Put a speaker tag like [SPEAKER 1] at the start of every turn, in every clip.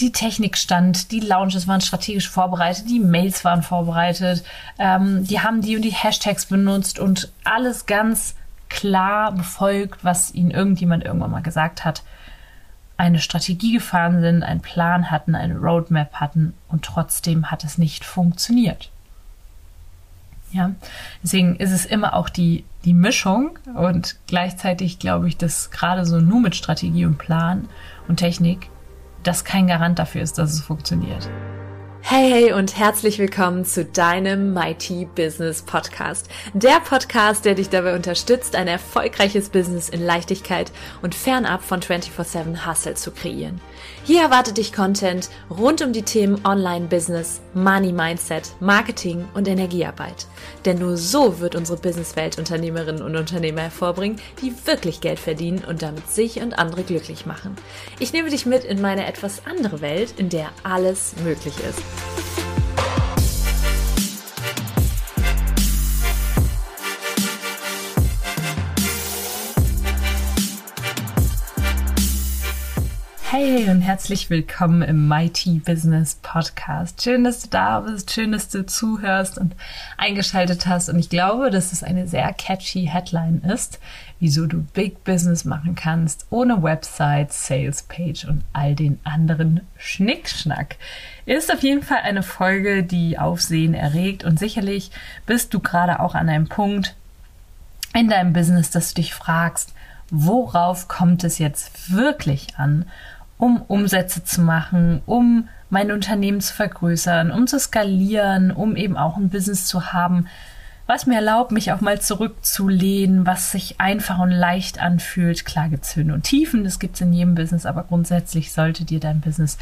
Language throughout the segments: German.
[SPEAKER 1] die Technik stand, die Launches waren strategisch vorbereitet, die Mails waren vorbereitet, ähm, die haben die und die Hashtags benutzt und alles ganz klar befolgt, was ihnen irgendjemand irgendwann mal gesagt hat, eine Strategie gefahren sind, einen Plan hatten, eine Roadmap hatten und trotzdem hat es nicht funktioniert. Ja, deswegen ist es immer auch die, die Mischung und gleichzeitig glaube ich, dass gerade so nur mit Strategie und Plan und Technik das kein Garant dafür ist, dass es funktioniert.
[SPEAKER 2] Hey, hey und herzlich willkommen zu deinem Mighty Business Podcast. Der Podcast, der dich dabei unterstützt, ein erfolgreiches Business in Leichtigkeit und fernab von 24-7 Hustle zu kreieren. Hier erwartet dich Content rund um die Themen Online-Business, Money Mindset, Marketing und Energiearbeit. Denn nur so wird unsere Businesswelt Unternehmerinnen und Unternehmer hervorbringen, die wirklich Geld verdienen und damit sich und andere glücklich machen. Ich nehme dich mit in meine etwas andere Welt, in der alles möglich ist.
[SPEAKER 1] Hey und herzlich willkommen im Mighty Business Podcast. Schön, dass du da bist, schön, dass du zuhörst und eingeschaltet hast. Und ich glaube, dass es eine sehr catchy Headline ist, wieso du Big Business machen kannst, ohne Website, Sales Page und all den anderen Schnickschnack. Ist auf jeden Fall eine Folge, die Aufsehen erregt und sicherlich bist du gerade auch an einem Punkt in deinem Business, dass du dich fragst, worauf kommt es jetzt wirklich an um Umsätze zu machen, um mein Unternehmen zu vergrößern, um zu skalieren, um eben auch ein Business zu haben, was mir erlaubt, mich auch mal zurückzulehnen, was sich einfach und leicht anfühlt. Klar gibt es Höhen und Tiefen, das gibt es in jedem Business, aber grundsätzlich sollte dir dein Business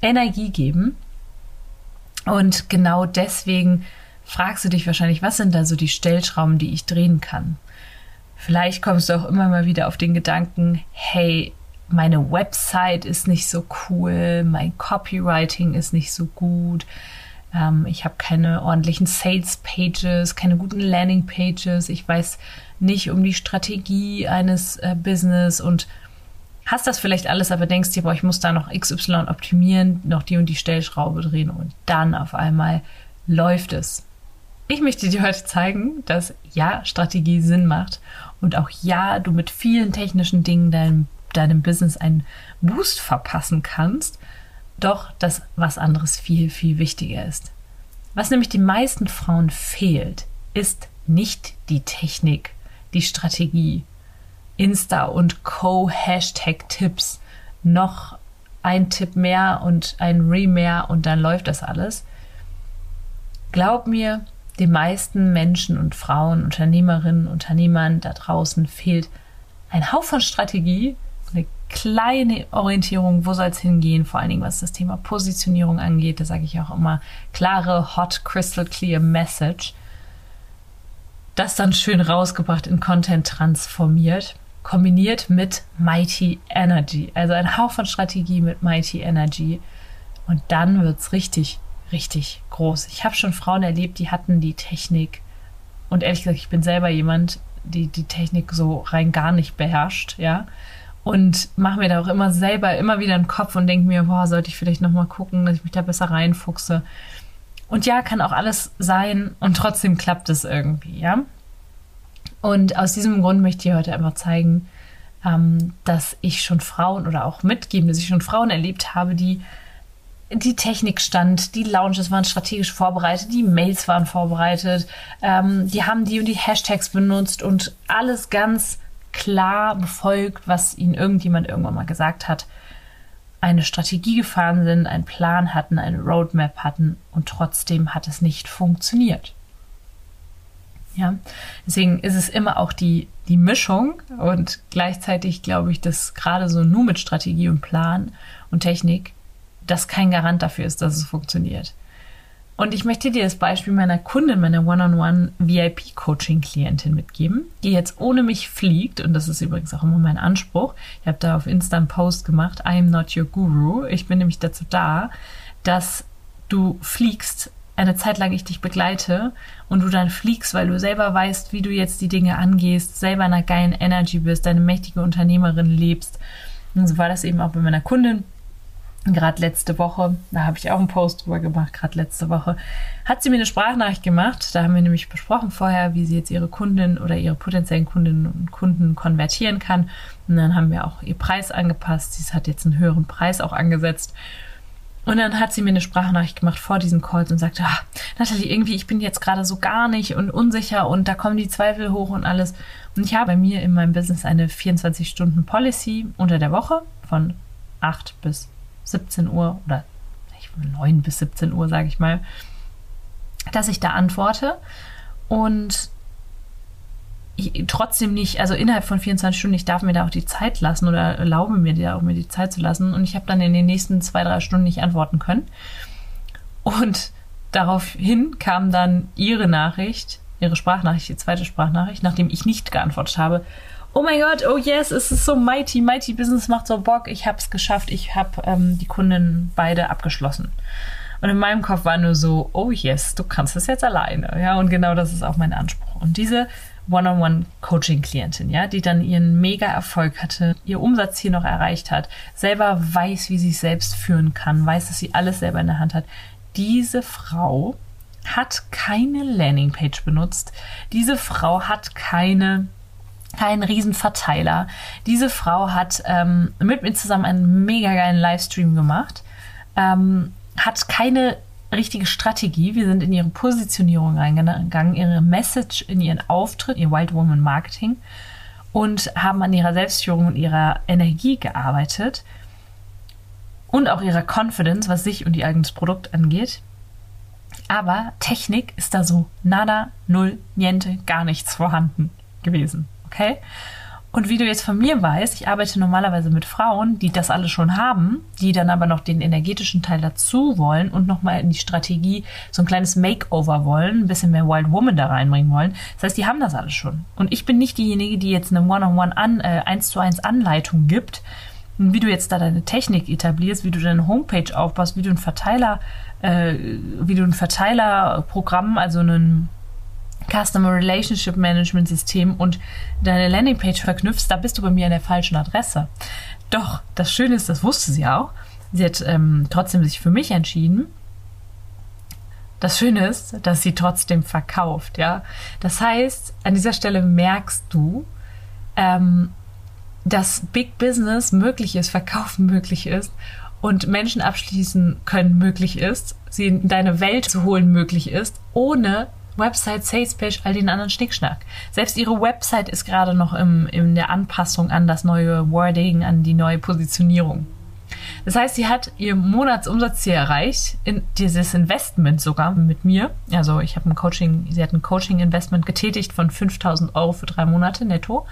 [SPEAKER 1] Energie geben. Und genau deswegen fragst du dich wahrscheinlich, was sind da so die Stellschrauben, die ich drehen kann? Vielleicht kommst du auch immer mal wieder auf den Gedanken, hey, meine Website ist nicht so cool, mein Copywriting ist nicht so gut, ähm, ich habe keine ordentlichen Sales Pages, keine guten Landing Pages, ich weiß nicht um die Strategie eines äh, Business und hast das vielleicht alles, aber denkst dir, boah, ich muss da noch XY optimieren, noch die und die Stellschraube drehen und dann auf einmal läuft es. Ich möchte dir heute zeigen, dass ja, Strategie Sinn macht und auch ja, du mit vielen technischen Dingen deinem deinem Business einen Boost verpassen kannst, doch dass was anderes viel, viel wichtiger ist. Was nämlich den meisten Frauen fehlt, ist nicht die Technik, die Strategie, Insta und Co-Hashtag-Tipps, noch ein Tipp mehr und ein Re mehr und dann läuft das alles. Glaub mir, den meisten Menschen und Frauen, Unternehmerinnen, Unternehmern da draußen fehlt ein Haufen Strategie, kleine Orientierung, wo soll es hingehen, vor allen Dingen was das Thema Positionierung angeht. Da sage ich auch immer klare, hot, crystal clear Message. Das dann schön rausgebracht in Content transformiert, kombiniert mit Mighty Energy. Also ein Haufen Strategie mit Mighty Energy. Und dann wird es richtig, richtig groß. Ich habe schon Frauen erlebt, die hatten die Technik. Und ehrlich gesagt, ich bin selber jemand, die die Technik so rein gar nicht beherrscht, ja und mache mir da auch immer selber immer wieder einen Kopf und denke mir, boah, sollte ich vielleicht nochmal gucken, dass ich mich da besser reinfuchse. Und ja, kann auch alles sein und trotzdem klappt es irgendwie, ja. Und aus diesem Grund möchte ich heute einfach zeigen, ähm, dass ich schon Frauen oder auch mitgeben, dass ich schon Frauen erlebt habe, die die Technik stand, die Launches waren strategisch vorbereitet, die Mails waren vorbereitet, ähm, die haben die und die Hashtags benutzt und alles ganz klar befolgt, was ihnen irgendjemand irgendwann mal gesagt hat, eine Strategie gefahren sind, einen Plan hatten, eine Roadmap hatten und trotzdem hat es nicht funktioniert. Ja, deswegen ist es immer auch die, die Mischung und gleichzeitig glaube ich, dass gerade so nur mit Strategie und Plan und Technik das kein Garant dafür ist, dass es funktioniert. Und ich möchte dir das Beispiel meiner Kundin, meiner One-on-One-VIP-Coaching-Klientin mitgeben, die jetzt ohne mich fliegt. Und das ist übrigens auch immer mein Anspruch. Ich habe da auf Insta einen Post gemacht, I am not your guru. Ich bin nämlich dazu da, dass du fliegst, eine Zeit lang ich dich begleite und du dann fliegst, weil du selber weißt, wie du jetzt die Dinge angehst, selber in einer geilen Energy bist, deine mächtige Unternehmerin lebst. Und so war das eben auch bei meiner Kundin gerade letzte Woche, da habe ich auch einen Post drüber gemacht, gerade letzte Woche, hat sie mir eine Sprachnachricht gemacht. Da haben wir nämlich besprochen vorher, wie sie jetzt ihre Kunden oder ihre potenziellen Kundinnen und Kunden konvertieren kann. Und dann haben wir auch ihr Preis angepasst. Sie hat jetzt einen höheren Preis auch angesetzt. Und dann hat sie mir eine Sprachnachricht gemacht vor diesem Call und sagte, ah, Nathalie, irgendwie, ich bin jetzt gerade so gar nicht und unsicher und da kommen die Zweifel hoch und alles. Und ich habe bei mir in meinem Business eine 24-Stunden-Policy unter der Woche von 8 bis 17 Uhr oder 9 bis 17 Uhr, sage ich mal, dass ich da antworte. Und trotzdem nicht, also innerhalb von 24 Stunden, ich darf mir da auch die Zeit lassen oder erlaube mir da auch mir die Zeit zu lassen. Und ich habe dann in den nächsten zwei, drei Stunden nicht antworten können. Und daraufhin kam dann ihre Nachricht, ihre Sprachnachricht, die zweite Sprachnachricht, nachdem ich nicht geantwortet habe oh mein Gott, oh yes, es ist so mighty, mighty Business macht so Bock, ich habe es geschafft, ich habe ähm, die Kunden beide abgeschlossen. Und in meinem Kopf war nur so, oh yes, du kannst es jetzt alleine. Ja, und genau das ist auch mein Anspruch. Und diese One-on-One-Coaching-Klientin, ja, die dann ihren Mega-Erfolg hatte, ihr Umsatz hier noch erreicht hat, selber weiß, wie sie es selbst führen kann, weiß, dass sie alles selber in der Hand hat. Diese Frau hat keine Landingpage benutzt. Diese Frau hat keine kein Riesenverteiler. Diese Frau hat ähm, mit mir zusammen einen mega geilen Livestream gemacht, ähm, hat keine richtige Strategie. Wir sind in ihre Positionierung reingegangen, ihre Message, in ihren Auftritt, ihr Wild Woman Marketing und haben an ihrer Selbstführung und ihrer Energie gearbeitet und auch ihrer Confidence, was sich und ihr eigenes Produkt angeht. Aber Technik ist da so nada, null, niente, gar nichts vorhanden gewesen. Okay? Und wie du jetzt von mir weißt, ich arbeite normalerweise mit Frauen, die das alles schon haben, die dann aber noch den energetischen Teil dazu wollen und nochmal in die Strategie so ein kleines Makeover wollen, ein bisschen mehr Wild Woman da reinbringen wollen. Das heißt, die haben das alles schon. Und ich bin nicht diejenige, die jetzt eine One-on-One an, äh, 1 zu 1 Anleitung gibt, wie du jetzt da deine Technik etablierst, wie du deine Homepage aufbaust, wie du ein Verteiler, äh, wie du ein Verteilerprogramm, also einen Customer Relationship Management System und deine Landingpage verknüpfst, da bist du bei mir an der falschen Adresse. Doch, das Schöne ist, das wusste sie auch. Sie hat ähm, trotzdem sich für mich entschieden. Das Schöne ist, dass sie trotzdem verkauft, ja. Das heißt, an dieser Stelle merkst du, ähm, dass Big Business möglich ist, Verkaufen möglich ist und Menschen abschließen können möglich ist, sie in deine Welt zu holen möglich ist, ohne Website, Salespage, all den anderen Schnickschnack. Selbst ihre Website ist gerade noch im, in der Anpassung an das neue Wording, an die neue Positionierung. Das heißt, sie hat ihr Monatsumsatzziel erreicht, in dieses Investment sogar mit mir. Also ich habe ein Coaching, sie hat ein Coaching-Investment getätigt von 5000 Euro für drei Monate netto.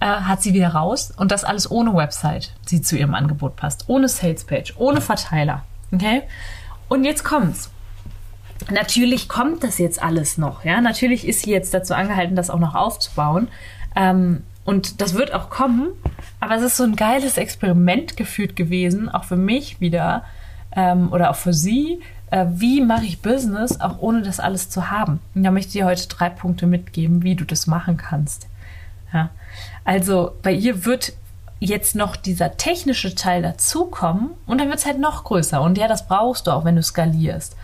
[SPEAKER 1] Äh, hat sie wieder raus und das alles ohne Website, die zu ihrem Angebot passt, ohne Salespage, ohne Verteiler. Okay? Und jetzt kommt's. Natürlich kommt das jetzt alles noch, ja. Natürlich ist sie jetzt dazu angehalten, das auch noch aufzubauen. Ähm, und das wird auch kommen. Aber es ist so ein geiles Experiment geführt gewesen, auch für mich wieder ähm, oder auch für sie. Äh, wie mache ich Business, auch ohne das alles zu haben? Und da möchte ich dir heute drei Punkte mitgeben, wie du das machen kannst. Ja. Also bei ihr wird jetzt noch dieser technische Teil dazukommen und dann wird es halt noch größer. Und ja, das brauchst du auch, wenn du skalierst.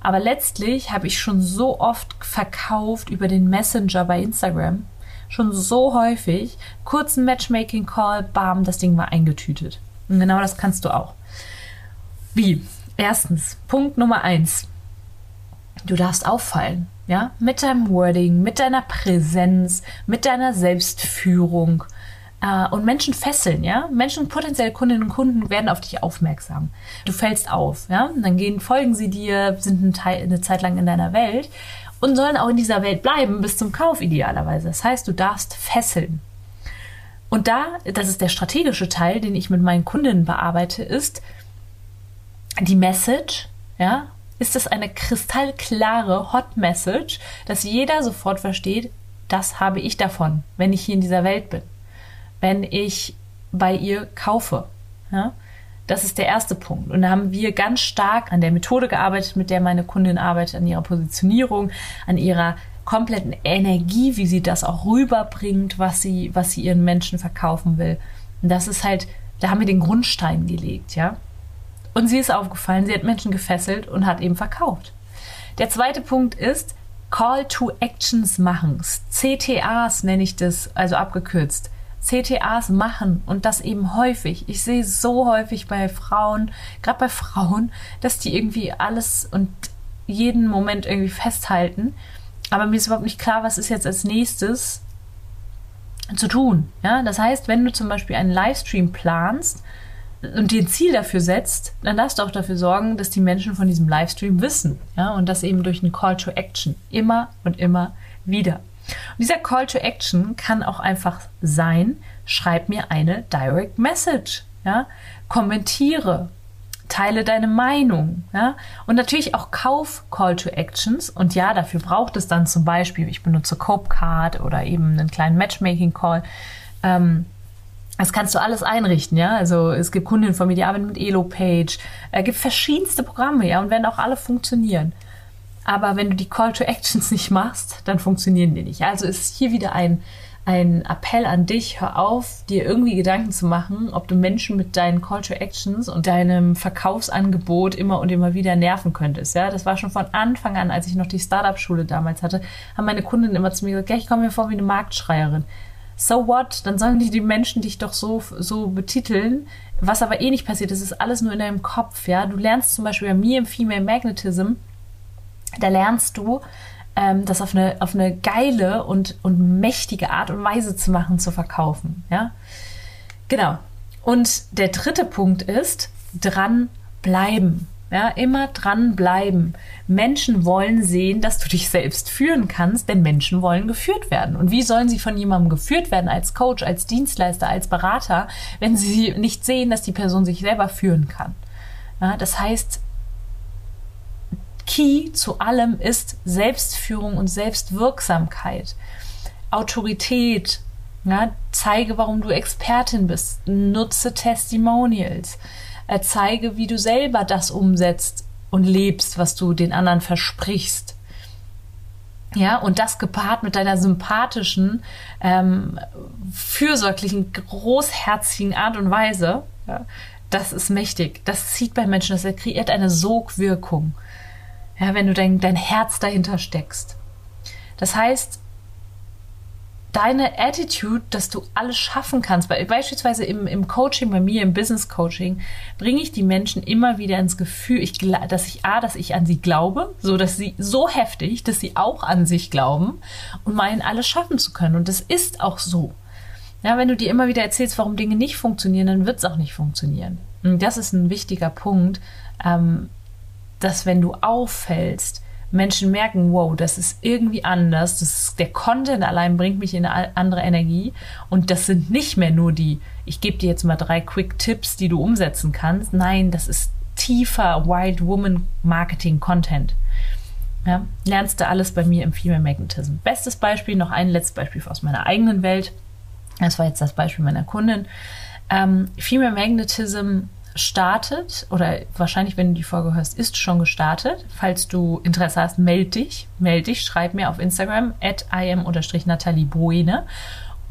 [SPEAKER 1] Aber letztlich habe ich schon so oft verkauft über den Messenger bei Instagram. Schon so häufig. Kurzen Matchmaking-Call, bam, das Ding war eingetütet. Und genau das kannst du auch. Wie? Erstens, Punkt Nummer eins. Du darfst auffallen, ja? Mit deinem Wording, mit deiner Präsenz, mit deiner Selbstführung, äh, und Menschen fesseln, ja. Menschen, potenzielle Kundinnen und Kunden werden auf dich aufmerksam. Du fällst auf, ja. Und dann gehen, folgen sie dir, sind ein Teil, eine Zeit lang in deiner Welt und sollen auch in dieser Welt bleiben bis zum Kauf idealerweise. Das heißt, du darfst fesseln. Und da, das ist der strategische Teil, den ich mit meinen Kundinnen bearbeite, ist die Message, ja, ist es eine kristallklare Hot Message, dass jeder sofort versteht, das habe ich davon, wenn ich hier in dieser Welt bin wenn ich bei ihr kaufe. Ja? Das ist der erste Punkt. Und da haben wir ganz stark an der Methode gearbeitet, mit der meine Kundin arbeitet, an ihrer Positionierung, an ihrer kompletten Energie, wie sie das auch rüberbringt, was sie, was sie ihren Menschen verkaufen will. Und das ist halt, da haben wir den Grundstein gelegt, ja. Und sie ist aufgefallen, sie hat Menschen gefesselt und hat eben verkauft. Der zweite Punkt ist, Call to Actions machen. CTAs nenne ich das, also abgekürzt. CTAs machen und das eben häufig. Ich sehe so häufig bei Frauen, gerade bei Frauen, dass die irgendwie alles und jeden Moment irgendwie festhalten. Aber mir ist überhaupt nicht klar, was ist jetzt als nächstes zu tun. Ja, das heißt, wenn du zum Beispiel einen Livestream planst und dir ein Ziel dafür setzt, dann darfst du auch dafür sorgen, dass die Menschen von diesem Livestream wissen. Ja, und das eben durch einen Call to Action. Immer und immer wieder. Und dieser Call to Action kann auch einfach sein, schreib mir eine Direct Message. Ja, kommentiere, teile deine Meinung. Ja? Und natürlich auch Kauf Call to Actions. Und ja, dafür braucht es dann zum Beispiel, ich benutze Copecard oder eben einen kleinen Matchmaking Call. Ähm, das kannst du alles einrichten, ja. Also es gibt Kundinnen von mir, die arbeiten mit Elo-Page. Es gibt verschiedenste Programme, ja, und werden auch alle funktionieren. Aber wenn du die Call to Actions nicht machst, dann funktionieren die nicht. Also ist hier wieder ein ein Appell an dich, hör auf, dir irgendwie Gedanken zu machen, ob du Menschen mit deinen Call to Actions und deinem Verkaufsangebot immer und immer wieder nerven könntest. Ja, das war schon von Anfang an, als ich noch die Startup-Schule damals hatte, haben meine Kunden immer zu mir gesagt, ja, ich komme mir vor wie eine Marktschreierin. So what? Dann sollen die, die Menschen dich doch so, so betiteln. Was aber eh nicht passiert, das ist alles nur in deinem Kopf, ja. Du lernst zum Beispiel bei mir im Female Magnetism, da lernst du, ähm, das auf eine, auf eine geile und, und mächtige Art und Weise zu machen, zu verkaufen. Ja? Genau. Und der dritte Punkt ist, dranbleiben. Ja, immer dranbleiben. Menschen wollen sehen, dass du dich selbst führen kannst, denn Menschen wollen geführt werden. Und wie sollen sie von jemandem geführt werden, als Coach, als Dienstleister, als Berater, wenn sie nicht sehen, dass die Person sich selber führen kann? Ja, das heißt, Key zu allem ist Selbstführung und Selbstwirksamkeit. Autorität. Ja, zeige, warum du Expertin bist. Nutze Testimonials. Äh, zeige, wie du selber das umsetzt und lebst, was du den anderen versprichst. Ja, und das gepaart mit deiner sympathischen, ähm, fürsorglichen, großherzigen Art und Weise, ja, das ist mächtig. Das zieht bei Menschen, das kreiert eine Sogwirkung ja, wenn du dein, dein Herz dahinter steckst. Das heißt, deine Attitude, dass du alles schaffen kannst, beispielsweise im, im Coaching bei mir, im Business Coaching, bringe ich die Menschen immer wieder ins Gefühl, ich, dass ich A, dass ich an sie glaube, so dass sie so heftig, dass sie auch an sich glauben und meinen, alles schaffen zu können. Und das ist auch so. Ja, wenn du dir immer wieder erzählst, warum Dinge nicht funktionieren, dann wird es auch nicht funktionieren. Und das ist ein wichtiger Punkt. Ähm, dass wenn du auffällst, Menschen merken, wow, das ist irgendwie anders. Das ist, der Content allein bringt mich in eine andere Energie. Und das sind nicht mehr nur die, ich gebe dir jetzt mal drei Quick Tipps, die du umsetzen kannst. Nein, das ist tiefer Wild Woman Marketing Content. Ja, lernst du alles bei mir im Female Magnetism. Bestes Beispiel, noch ein letztes Beispiel aus meiner eigenen Welt. Das war jetzt das Beispiel meiner Kundin. Ähm, Female Magnetism startet oder wahrscheinlich, wenn du die Folge hörst, ist schon gestartet. Falls du Interesse hast, melde dich. Melde dich, schreib mir auf Instagram at im-natalie Bruene.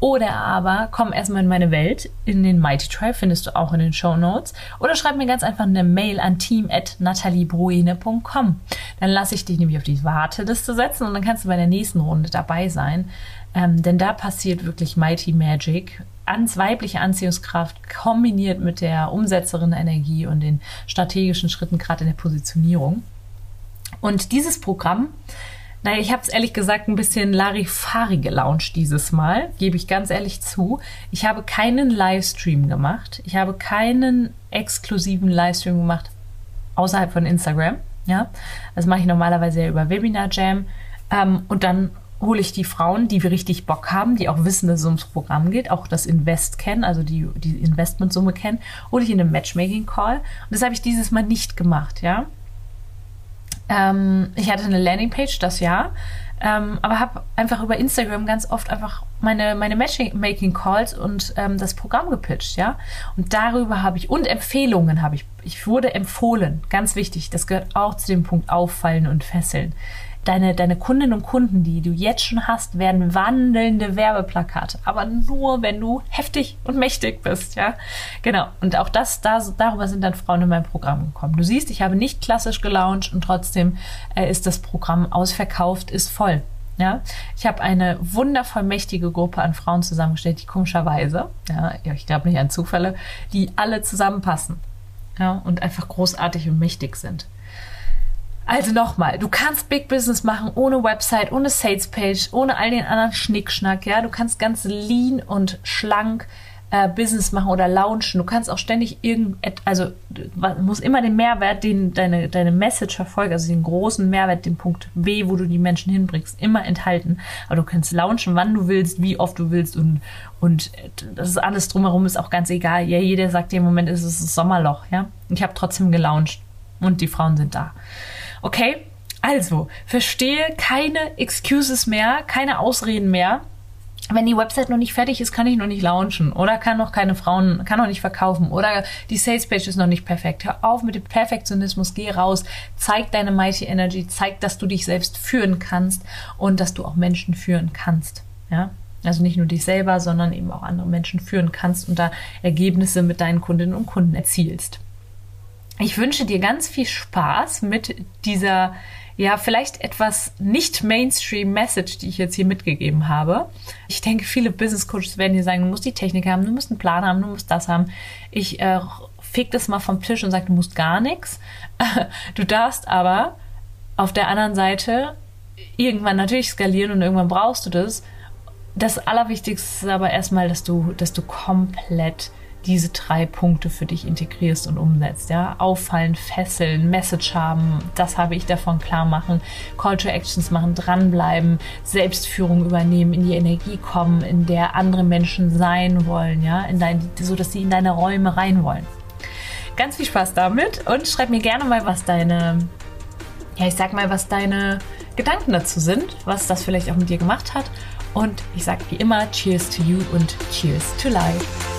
[SPEAKER 1] Oder aber komm erstmal in meine Welt, in den Mighty Tribe, findest du auch in den Show Notes. Oder schreib mir ganz einfach eine Mail an team.nataliebruene.com. Dann lasse ich dich nämlich auf die Warteliste setzen und dann kannst du bei der nächsten Runde dabei sein. Ähm, denn da passiert wirklich Mighty Magic ans weibliche Anziehungskraft kombiniert mit der Umsetzerin Energie und den strategischen Schritten gerade in der Positionierung. Und dieses Programm, naja, ich habe es ehrlich gesagt ein bisschen Larifari gelauncht dieses Mal, gebe ich ganz ehrlich zu. Ich habe keinen Livestream gemacht. Ich habe keinen exklusiven Livestream gemacht außerhalb von Instagram. Ja, das mache ich normalerweise ja über Webinar Jam. Ähm, und dann hole ich die Frauen, die wir richtig Bock haben, die auch wissen, dass es ums Programm geht, auch das Invest kennen, also die, die Investmentsumme kennen, hole ich in einem Matchmaking-Call. Und das habe ich dieses Mal nicht gemacht, ja. Ähm, ich hatte eine Landingpage das Jahr, ähm, aber habe einfach über Instagram ganz oft einfach meine, meine Matchmaking-Calls und ähm, das Programm gepitcht, ja. Und darüber habe ich, und Empfehlungen habe ich, ich wurde empfohlen, ganz wichtig, das gehört auch zu dem Punkt Auffallen und Fesseln deine, deine Kundinnen und Kunden, die du jetzt schon hast, werden wandelnde Werbeplakate. Aber nur, wenn du heftig und mächtig bist, ja. Genau. Und auch das, da, darüber sind dann Frauen in mein Programm gekommen. Du siehst, ich habe nicht klassisch gelauncht und trotzdem äh, ist das Programm ausverkauft, ist voll. Ja, ich habe eine wundervoll mächtige Gruppe an Frauen zusammengestellt, die komischerweise, ja, ich glaube nicht an Zufälle, die alle zusammenpassen. Ja, und einfach großartig und mächtig sind. Also nochmal, du kannst Big Business machen ohne Website, ohne Sales Page, ohne all den anderen Schnickschnack, ja. Du kannst ganz lean und schlank äh, Business machen oder launchen. Du kannst auch ständig irgend, also muss immer den Mehrwert, den deine, deine Message verfolgt, also den großen Mehrwert, den Punkt B, wo du die Menschen hinbringst, immer enthalten. Aber du kannst launchen, wann du willst, wie oft du willst und, und das ist alles drumherum ist auch ganz egal. Ja, jeder sagt dir im Moment ist es das Sommerloch, ja. Ich habe trotzdem gelauncht und die Frauen sind da. Okay? Also, verstehe keine Excuses mehr, keine Ausreden mehr wenn die Website noch nicht fertig ist, kann ich noch nicht launchen oder kann noch keine Frauen, kann noch nicht verkaufen oder die Salespage ist noch nicht perfekt. Hör auf mit dem Perfektionismus, geh raus, zeig deine Mighty Energy, zeig, dass du dich selbst führen kannst und dass du auch Menschen führen kannst. Ja, also nicht nur dich selber, sondern eben auch andere Menschen führen kannst und da Ergebnisse mit deinen Kundinnen und Kunden erzielst. Ich wünsche dir ganz viel Spaß mit dieser ja, vielleicht etwas nicht Mainstream-Message, die ich jetzt hier mitgegeben habe. Ich denke, viele Business Coaches werden dir sagen, du musst die Technik haben, du musst einen Plan haben, du musst das haben. Ich äh, feg das mal vom Tisch und sage, du musst gar nichts. Du darfst aber auf der anderen Seite irgendwann natürlich skalieren und irgendwann brauchst du das. Das Allerwichtigste ist aber erstmal, dass du, dass du komplett diese drei Punkte für dich integrierst und umsetzt. Ja? Auffallen, fesseln, Message haben, das habe ich davon klar machen, Call to Actions machen, dranbleiben, Selbstführung übernehmen, in die Energie kommen, in der andere Menschen sein wollen, ja, in dein, so dass sie in deine Räume rein wollen. Ganz viel Spaß damit und schreib mir gerne mal, was deine, ja, ich sag mal, was deine Gedanken dazu sind, was das vielleicht auch mit dir gemacht hat. Und ich sage wie immer, Cheers to you und Cheers to life.